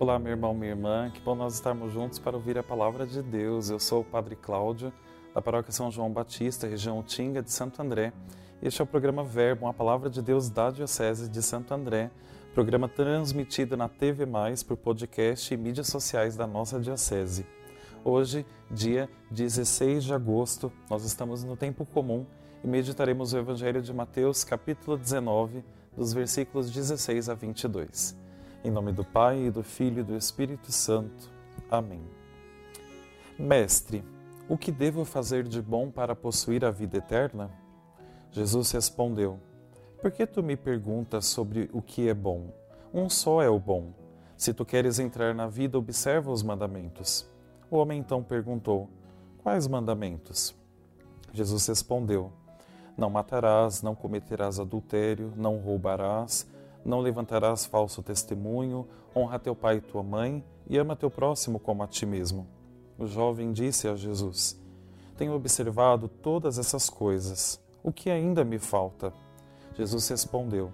Olá, meu irmão, minha irmã, que bom nós estarmos juntos para ouvir a palavra de Deus. Eu sou o Padre Cláudio, da paróquia São João Batista, região Tinga de Santo André. Este é o programa Verbo, a palavra de Deus da Diocese de Santo André, programa transmitido na TV Mais por podcast e mídias sociais da nossa Diocese. Hoje, dia 16 de agosto, nós estamos no tempo comum e meditaremos o Evangelho de Mateus, capítulo 19, dos versículos 16 a 22. Em nome do Pai, e do Filho e do Espírito Santo. Amém. Mestre, o que devo fazer de bom para possuir a vida eterna? Jesus respondeu: Por que tu me perguntas sobre o que é bom? Um só é o bom. Se tu queres entrar na vida, observa os mandamentos. O homem então perguntou: Quais mandamentos? Jesus respondeu: Não matarás, não cometerás adultério, não roubarás não levantarás falso testemunho, honra teu pai e tua mãe e ama teu próximo como a ti mesmo. O jovem disse a Jesus: Tenho observado todas essas coisas. O que ainda me falta? Jesus respondeu: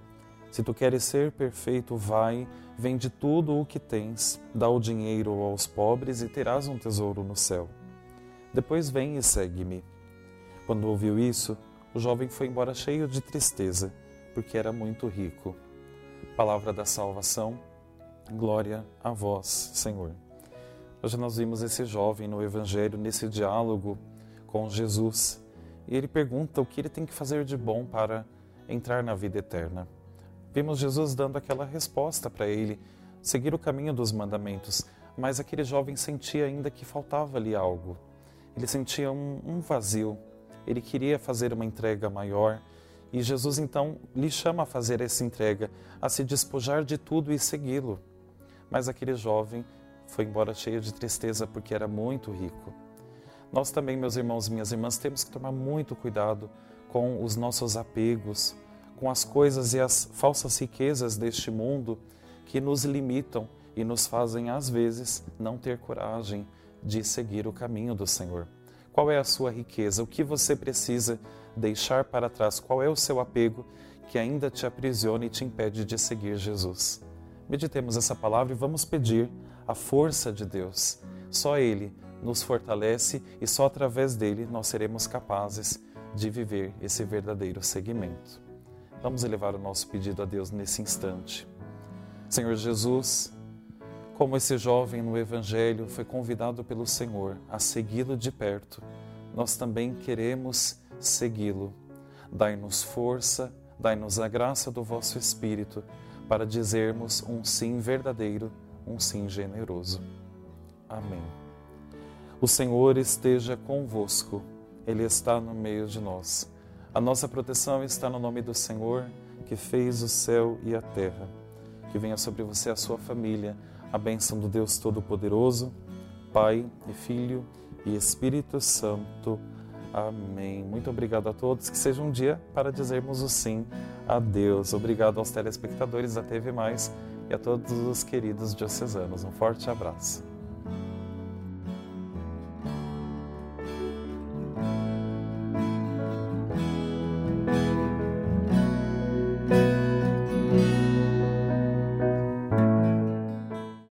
Se tu queres ser perfeito, vai, vende tudo o que tens, dá o dinheiro aos pobres e terás um tesouro no céu. Depois vem e segue-me. Quando ouviu isso, o jovem foi embora cheio de tristeza, porque era muito rico. Palavra da salvação, glória a vós, Senhor. Hoje nós vimos esse jovem no Evangelho, nesse diálogo com Jesus, e ele pergunta o que ele tem que fazer de bom para entrar na vida eterna. Vimos Jesus dando aquela resposta para ele, seguir o caminho dos mandamentos, mas aquele jovem sentia ainda que faltava ali algo. Ele sentia um, um vazio, ele queria fazer uma entrega maior e Jesus então lhe chama a fazer essa entrega, a se despojar de tudo e segui-lo. Mas aquele jovem foi embora cheio de tristeza porque era muito rico. Nós também, meus irmãos e minhas irmãs, temos que tomar muito cuidado com os nossos apegos, com as coisas e as falsas riquezas deste mundo que nos limitam e nos fazem, às vezes, não ter coragem de seguir o caminho do Senhor. Qual é a sua riqueza? O que você precisa deixar para trás qual é o seu apego que ainda te aprisiona e te impede de seguir Jesus. Meditemos essa palavra e vamos pedir a força de Deus. Só Ele nos fortalece e só através dele nós seremos capazes de viver esse verdadeiro seguimento. Vamos elevar o nosso pedido a Deus nesse instante. Senhor Jesus, como esse jovem no Evangelho foi convidado pelo Senhor a segui-lo de perto, nós também queremos segui-lo. Dai-nos força, dai-nos a graça do vosso Espírito para dizermos um sim verdadeiro, um sim generoso. Amém. O Senhor esteja convosco, Ele está no meio de nós. A nossa proteção está no nome do Senhor, que fez o céu e a terra. Que venha sobre você a sua família, a bênção do Deus Todo-Poderoso, Pai e Filho e Espírito Santo. Amém. Muito obrigado a todos. Que seja um dia para dizermos o sim a Deus. Obrigado aos telespectadores da TV Mais e a todos os queridos diocesanos. Um forte abraço.